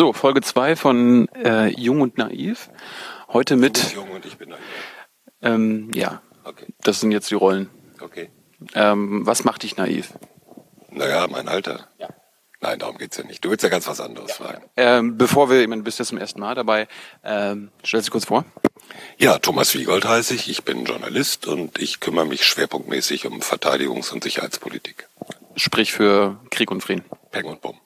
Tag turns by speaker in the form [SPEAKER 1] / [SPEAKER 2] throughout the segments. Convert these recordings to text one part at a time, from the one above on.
[SPEAKER 1] So, Folge 2 von äh, Jung und Naiv. Heute mit.
[SPEAKER 2] Du bist jung und ich bin naiv.
[SPEAKER 1] Ähm, ja,
[SPEAKER 2] Okay,
[SPEAKER 1] das sind jetzt die Rollen.
[SPEAKER 2] okay.
[SPEAKER 1] Ähm, was macht dich naiv?
[SPEAKER 2] Naja, mein Alter.
[SPEAKER 1] Ja.
[SPEAKER 2] Nein, darum geht's ja nicht. Du willst ja ganz was anderes fragen.
[SPEAKER 1] Ähm, bevor wir, ich meine, du bist jetzt zum ersten Mal dabei, ähm, stell dich kurz vor.
[SPEAKER 2] Ja, Thomas Wiegold heiße ich. Ich bin Journalist und ich kümmere mich schwerpunktmäßig um Verteidigungs- und Sicherheitspolitik.
[SPEAKER 1] Sprich für Krieg und Frieden.
[SPEAKER 2] Peng und Bumm.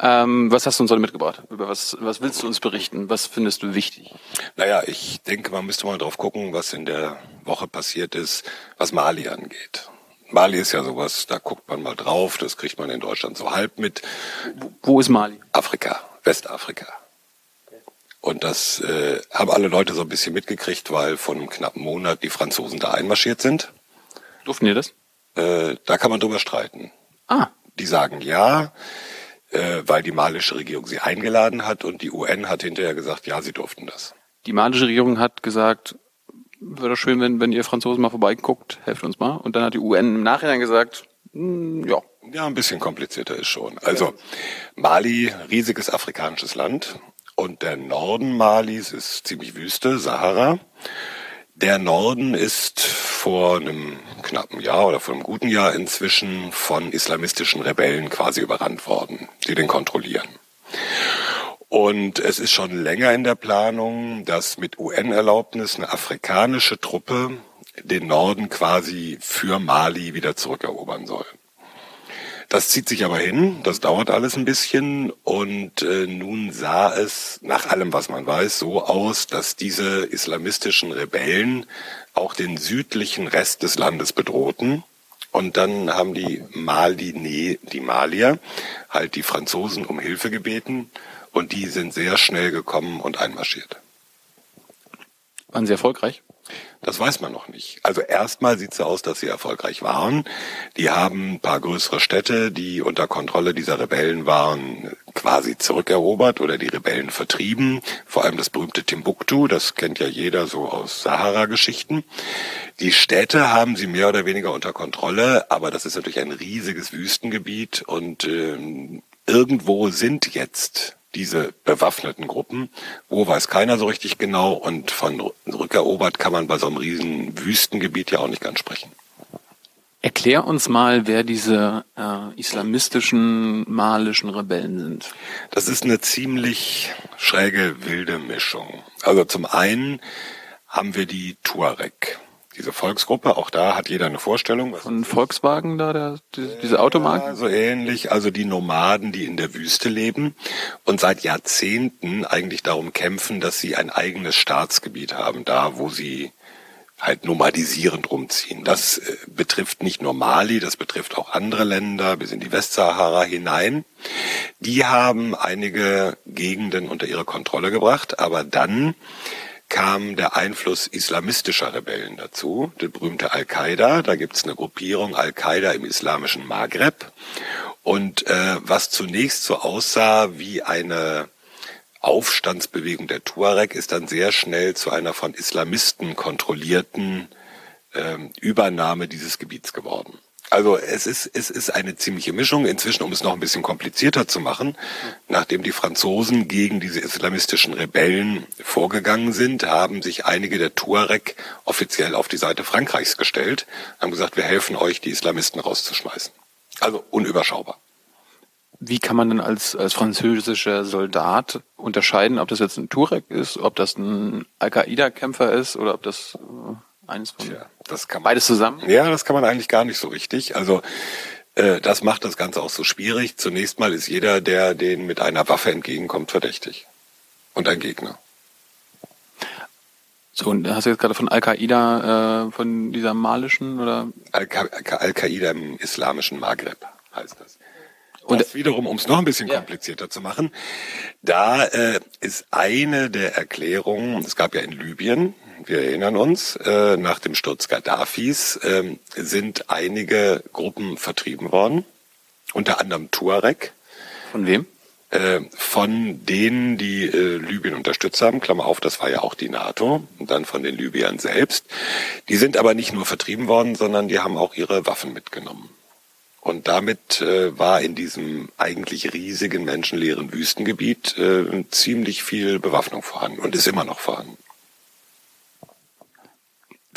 [SPEAKER 1] Ähm, was hast du uns heute mitgebracht? Über was, was willst du uns berichten? Was findest du wichtig?
[SPEAKER 2] Naja, ich denke, man müsste mal drauf gucken, was in der Woche passiert ist, was Mali angeht. Mali ist ja sowas, da guckt man mal drauf, das kriegt man in Deutschland so halb mit.
[SPEAKER 1] Wo ist Mali?
[SPEAKER 2] Afrika, Westafrika. Und das äh, haben alle Leute so ein bisschen mitgekriegt, weil vor einem knappen Monat die Franzosen da einmarschiert sind.
[SPEAKER 1] Durften die das?
[SPEAKER 2] Äh, da kann man drüber streiten.
[SPEAKER 1] Ah,
[SPEAKER 2] Die sagen ja, äh, weil die malische Regierung sie eingeladen hat und die UN hat hinterher gesagt, ja, sie durften das.
[SPEAKER 1] die malische Regierung hat gesagt, wäre doch schön, wenn, wenn ihr Franzosen mal vorbeiguckt, helft uns mal. Und dann hat die UN im Nachhinein gesagt, hm, ja,
[SPEAKER 2] Ja, ein bisschen komplizierter ist schon. Also Mali, riesiges afrikanisches Land und der Norden Malis ist ziemlich Wüste, Sahara. Der Norden ist vor einem knappen Jahr oder vor einem guten Jahr inzwischen von islamistischen Rebellen quasi überrannt worden, die den kontrollieren. Und es ist schon länger in der Planung, dass mit UN-Erlaubnis eine afrikanische Truppe den Norden quasi für Mali wieder zurückerobern soll. Das zieht sich aber hin, das dauert alles ein bisschen und äh, nun sah es nach allem, was man weiß, so aus, dass diese islamistischen Rebellen auch den südlichen Rest des Landes bedrohten. Und dann haben die Mali, die Malier halt die Franzosen um Hilfe gebeten und die sind sehr schnell gekommen und einmarschiert.
[SPEAKER 1] waren sie erfolgreich.
[SPEAKER 2] Das weiß man noch nicht. Also erstmal sieht es so aus, dass sie erfolgreich waren. Die haben ein paar größere Städte, die unter Kontrolle dieser Rebellen waren, quasi zurückerobert oder die Rebellen vertrieben. Vor allem das berühmte Timbuktu, das kennt ja jeder so aus Sahara-Geschichten. Die Städte haben sie mehr oder weniger unter Kontrolle, aber das ist natürlich ein riesiges Wüstengebiet und ähm, irgendwo sind jetzt diese bewaffneten Gruppen. Wo weiß keiner so richtig genau und von rückerobert kann man bei so einem riesen Wüstengebiet ja auch nicht ganz sprechen.
[SPEAKER 1] Erklär uns mal, wer diese äh, islamistischen malischen Rebellen sind.
[SPEAKER 2] Das ist eine ziemlich schräge, wilde Mischung. Also zum einen haben wir die Tuareg, diese Volksgruppe. Auch da hat jeder eine Vorstellung.
[SPEAKER 1] Von Volkswagen da, der, die, diese Automarke?
[SPEAKER 2] Ja, so ähnlich. Also die Nomaden, die in der Wüste leben und seit Jahrzehnten eigentlich darum kämpfen, dass sie ein eigenes Staatsgebiet haben, da wo sie halt nomadisierend rumziehen. Das äh, betrifft nicht nur Mali, das betrifft auch andere Länder bis in die Westsahara hinein. Die haben einige Gegenden unter ihre Kontrolle gebracht, aber dann kam der Einfluss islamistischer Rebellen dazu, der berühmte Al-Qaida. Da gibt's eine Gruppierung Al-Qaida im islamischen Maghreb. Und äh, was zunächst so aussah wie eine Aufstandsbewegung der Tuareg, ist dann sehr schnell zu einer von Islamisten kontrollierten ähm, Übernahme dieses Gebiets geworden. Also es ist, es ist eine ziemliche Mischung. Inzwischen, um es noch ein bisschen komplizierter zu machen, nachdem die Franzosen gegen diese islamistischen Rebellen vorgegangen sind, haben sich einige der Tuareg offiziell auf die Seite Frankreichs gestellt, haben gesagt, wir helfen euch, die Islamisten rauszuschmeißen. Also unüberschaubar.
[SPEAKER 1] Wie kann man denn als, als französischer Soldat unterscheiden, ob das jetzt ein Turek ist, ob das ein Al-Qaida-Kämpfer ist oder ob das äh, eines von
[SPEAKER 2] Tja, das kann man
[SPEAKER 1] beides zusammen?
[SPEAKER 2] Ja, das kann man eigentlich gar nicht so richtig. Also äh, das macht das Ganze auch so schwierig. Zunächst mal ist jeder, der den mit einer Waffe entgegenkommt, verdächtig. Und ein Gegner.
[SPEAKER 1] So, und hast du jetzt gerade von Al-Qaida, äh, von dieser malischen oder?
[SPEAKER 2] Al-Qa- Al-Qaida im islamischen Maghreb heißt das.
[SPEAKER 1] Und-
[SPEAKER 2] Und das wiederum, um es noch ein bisschen
[SPEAKER 1] Ja.
[SPEAKER 2] komplizierter zu machen, da äh, ist eine der Erklärungen, es gab ja in Libyen, wir erinnern uns, äh, nach dem Sturz Gaddafis ähm, sind einige Gruppen vertrieben worden, unter anderem Tuareg,
[SPEAKER 1] Von wem?
[SPEAKER 2] äh, von denen, die äh, Libyen unterstützt haben, Klammer auf, das war ja auch die NATO, und dann von den Libyern selbst. Die sind aber nicht nur vertrieben worden, sondern die haben auch ihre Waffen mitgenommen. Und damit äh, war in diesem eigentlich riesigen menschenleeren Wüstengebiet äh, ziemlich viel Bewaffnung vorhanden und ist immer noch vorhanden.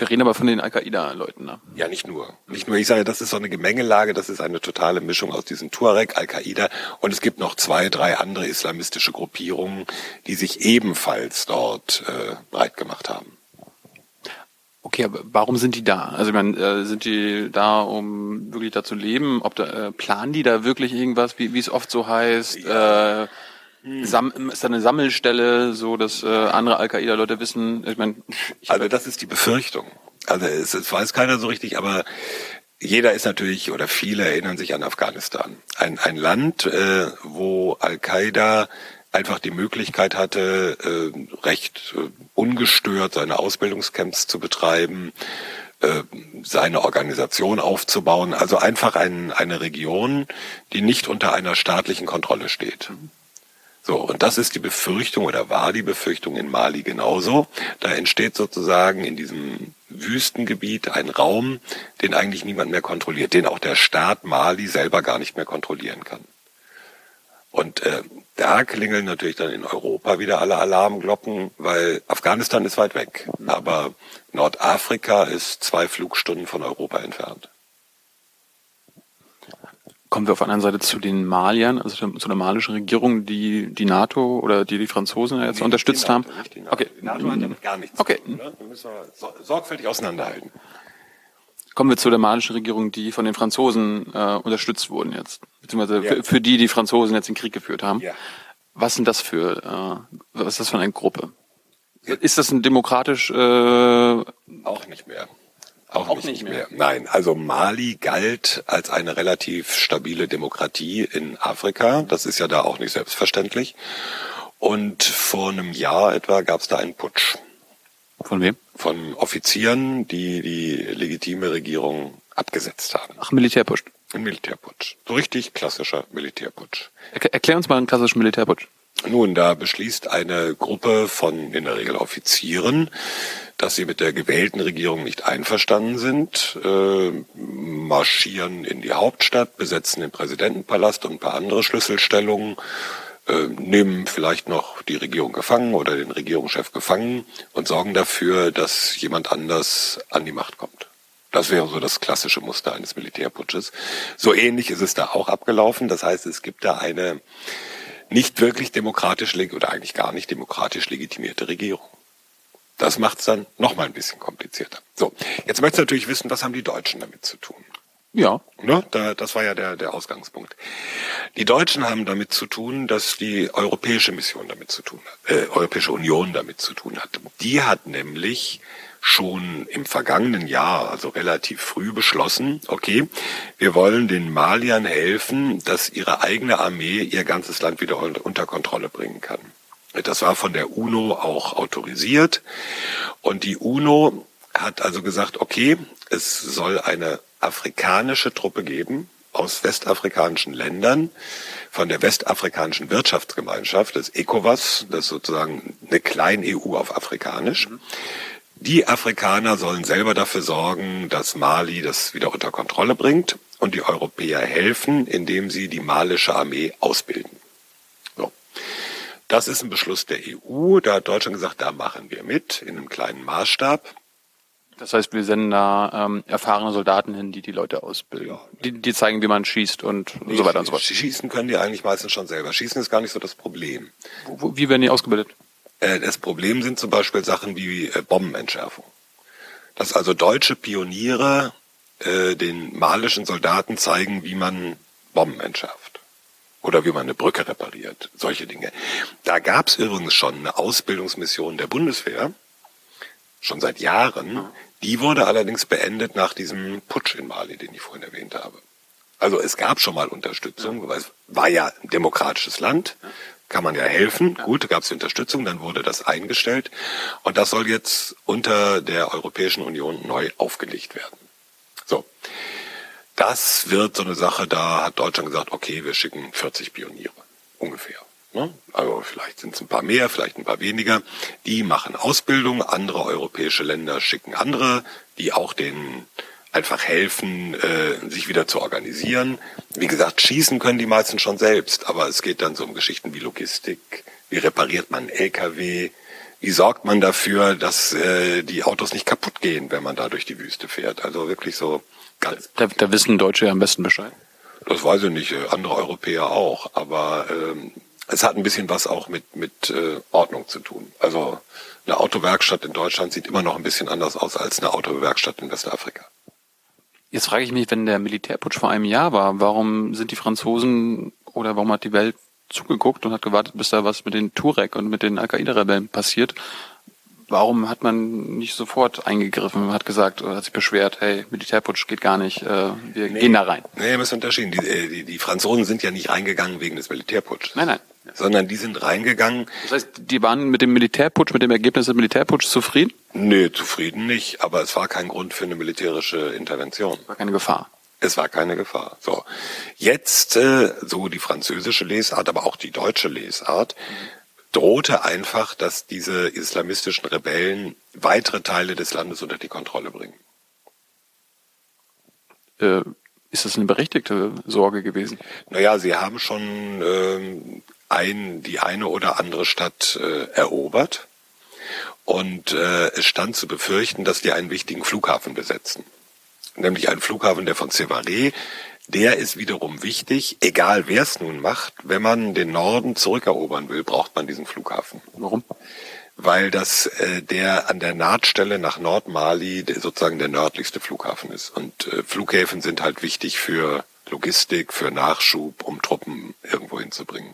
[SPEAKER 1] Wir reden aber von den Al-Qaida-Leuten, ne?
[SPEAKER 2] Ja, nicht nur. Nicht nur. Ich sage, das ist so eine Gemengelage, das ist eine totale Mischung aus diesen Tuareg, Al-Qaida und es gibt noch zwei, drei andere islamistische Gruppierungen, die sich ebenfalls dort äh, breit gemacht haben.
[SPEAKER 1] Okay, aber warum sind die da? Also ich meine, äh, sind die da, um wirklich da zu leben? Ob da äh, planen die da wirklich irgendwas, wie, wie es oft so heißt? Ja. Äh, Sam ist da eine Sammelstelle, so dass äh, andere Al-Qaida-Leute wissen? Ich meine,
[SPEAKER 2] also das ist die Befürchtung. Also es, es weiß keiner so richtig, aber jeder ist natürlich oder viele erinnern sich an Afghanistan. Ein, ein Land, äh, wo Al-Qaida einfach die Möglichkeit hatte, äh, recht äh, ungestört seine Ausbildungscamps zu betreiben, äh, seine Organisation aufzubauen. Also einfach ein, eine Region, die nicht unter einer staatlichen Kontrolle steht. So, und das ist die Befürchtung oder war die Befürchtung in Mali genauso. Da entsteht sozusagen in diesem Wüstengebiet ein Raum, den eigentlich niemand mehr kontrolliert, den auch der Staat Mali selber gar nicht mehr kontrollieren kann. Und äh, da klingeln natürlich dann in Europa wieder alle Alarmglocken, weil Afghanistan ist weit weg, aber Nordafrika ist zwei Flugstunden von Europa entfernt.
[SPEAKER 1] Kommen wir auf der anderen Seite zu den Maliern, also zu der malischen Regierung, die die NATO oder die die Franzosen jetzt nee, unterstützt
[SPEAKER 2] NATO,
[SPEAKER 1] haben?
[SPEAKER 2] NATO. Okay. Die NATO hat damit gar nichts
[SPEAKER 1] okay.
[SPEAKER 2] zu tun. Ne? Da müssen wir sorgfältig auseinanderhalten.
[SPEAKER 1] Kommen wir zu der malischen Regierung, die von den Franzosen äh, unterstützt wurden jetzt, beziehungsweise ja. für, für, die die Franzosen jetzt den Krieg geführt haben. Ja. Was sind das für, äh, was ist das für eine Gruppe? Ist das ein demokratisch? Äh,
[SPEAKER 2] auch nicht mehr. Auch, auch nicht, nicht mehr. mehr. Nein, also Mali galt als eine relativ stabile Demokratie in Afrika. Das ist ja da auch nicht selbstverständlich. Und vor einem Jahr etwa gab es da einen Putsch.
[SPEAKER 1] Von wem?
[SPEAKER 2] Von Offizieren, die die legitime Regierung abgesetzt haben.
[SPEAKER 1] Ach, Militärputsch.
[SPEAKER 2] Ein Militärputsch. So richtig klassischer Militärputsch.
[SPEAKER 1] Erklär uns mal einen klassischen Militärputsch.
[SPEAKER 2] Nun, da beschließt eine Gruppe von in der Regel Offizieren, dass sie mit der gewählten Regierung nicht einverstanden sind, äh, marschieren in die Hauptstadt, besetzen den Präsidentenpalast und ein paar andere Schlüsselstellungen, äh, nehmen vielleicht noch die Regierung gefangen oder den Regierungschef gefangen und sorgen dafür, dass jemand anders an die Macht kommt. Das wäre so das klassische Muster eines Militärputsches. So ähnlich ist es da auch abgelaufen. Das heißt, es gibt da eine nicht wirklich demokratisch oder eigentlich gar nicht demokratisch legitimierte Regierung. Das macht es dann noch mal ein bisschen komplizierter. So, jetzt möchtest du natürlich wissen, was haben die Deutschen damit zu tun?
[SPEAKER 1] Ja.
[SPEAKER 2] Ne? Da, das war ja der, der Ausgangspunkt. Die Deutschen haben damit zu tun, dass die Europäische Mission damit zu tun hat, äh, Europäische Union damit zu tun hat. Die hat nämlich schon im vergangenen Jahr, also relativ früh beschlossen, okay, wir wollen den Maliern helfen, dass ihre eigene Armee ihr ganzes Land wieder unter Kontrolle bringen kann. Das war von der UNO auch autorisiert und die UNO hat also gesagt, okay, es soll eine afrikanische Truppe geben aus westafrikanischen Ländern, von der westafrikanischen Wirtschaftsgemeinschaft, des ECOWAS, das ist sozusagen eine Klein-EU auf Afrikanisch. Die Afrikaner sollen selber dafür sorgen, dass Mali das wieder unter Kontrolle bringt und die Europäer helfen, indem sie die malische Armee ausbilden. So. Das ist ein Beschluss der EU. Da hat Deutschland gesagt, da machen wir mit in einem kleinen Maßstab.
[SPEAKER 1] Das heißt, wir senden da ähm, erfahrene Soldaten hin, die die Leute ausbilden. Ja. Die, die zeigen, wie man schießt und nee, so weiter und so fort.
[SPEAKER 2] Schießen können die eigentlich meistens schon selber. Schießen ist gar nicht so das Problem.
[SPEAKER 1] Wo, wie werden die ausgebildet?
[SPEAKER 2] Äh, das Problem sind zum Beispiel Sachen wie äh, Bombenentschärfung. Dass also deutsche Pioniere äh, den malischen Soldaten zeigen, wie man Bomben entschärft. Oder wie man eine Brücke repariert. Solche Dinge. Da gab es übrigens schon eine Ausbildungsmission der Bundeswehr, schon seit Jahren, die wurde allerdings beendet nach diesem Putsch in Mali, den ich vorhin erwähnt habe. Also es gab schon mal Unterstützung, weil es war ja ein demokratisches Land, kann man ja helfen. Gut, gab es Unterstützung, dann wurde das eingestellt und das soll jetzt unter der Europäischen Union neu aufgelegt werden. So, das wird so eine Sache, da hat Deutschland gesagt, okay, wir schicken 40 Pioniere, ungefähr. Ne? Also vielleicht sind es ein paar mehr, vielleicht ein paar weniger. Die machen Ausbildung, andere europäische Länder schicken andere, die auch den einfach helfen, äh, sich wieder zu organisieren. Wie gesagt, schießen können die meisten schon selbst, aber es geht dann so um Geschichten wie Logistik, wie repariert man LKW, wie sorgt man dafür, dass äh, die Autos nicht kaputt gehen, wenn man da durch die Wüste fährt. Also wirklich so ganz.
[SPEAKER 1] Da, da wissen Deutsche ja am besten Bescheid.
[SPEAKER 2] Das weiß ich nicht, äh, andere Europäer auch, aber ähm, es hat ein bisschen was auch mit, mit äh, Ordnung zu tun. Also eine Autowerkstatt in Deutschland sieht immer noch ein bisschen anders aus als eine Autowerkstatt in Westafrika.
[SPEAKER 1] Jetzt frage ich mich, wenn der Militärputsch vor einem Jahr war, warum sind die Franzosen oder warum hat die Welt zugeguckt und hat gewartet, bis da was mit den Turek und mit den Al-Qaida-Rebellen passiert? Warum hat man nicht sofort eingegriffen, hat gesagt, hat sich beschwert, hey, Militärputsch geht gar nicht, äh, wir nee, gehen da rein?
[SPEAKER 2] Nee, wir müssen unterschieden. Die, äh, die, die Franzosen sind ja nicht reingegangen wegen des Militärputsches.
[SPEAKER 1] Nein, nein
[SPEAKER 2] sondern die sind reingegangen.
[SPEAKER 1] Das heißt, die waren mit dem Militärputsch, mit dem Ergebnis des Militärputsches zufrieden?
[SPEAKER 2] Nö, zufrieden nicht, aber es war kein Grund für eine militärische Intervention.
[SPEAKER 1] War keine Gefahr.
[SPEAKER 2] Es war keine Gefahr. So. Jetzt, äh, so die französische Lesart, aber auch die deutsche Lesart, drohte einfach, dass diese islamistischen Rebellen weitere Teile des Landes unter die Kontrolle bringen.
[SPEAKER 1] Äh, ist das eine berechtigte Sorge gewesen?
[SPEAKER 2] Naja, sie haben schon ähm, ein, die eine oder andere Stadt äh, erobert. Und äh, es stand zu befürchten, dass die einen wichtigen Flughafen besetzen. Nämlich einen Flughafen, der von Sévaré, der ist wiederum wichtig, egal wer es nun macht. Wenn man den Norden zurückerobern will, braucht man diesen Flughafen.
[SPEAKER 1] Warum?
[SPEAKER 2] Weil das äh, der an der Nahtstelle nach Nordmali sozusagen der nördlichste Flughafen ist. Und äh, Flughäfen sind halt wichtig für Logistik, für Nachschub, um Truppen irgendwo hinzubringen.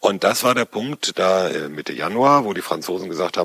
[SPEAKER 2] Und das war der Punkt da äh, Mitte Januar, wo die Franzosen gesagt haben,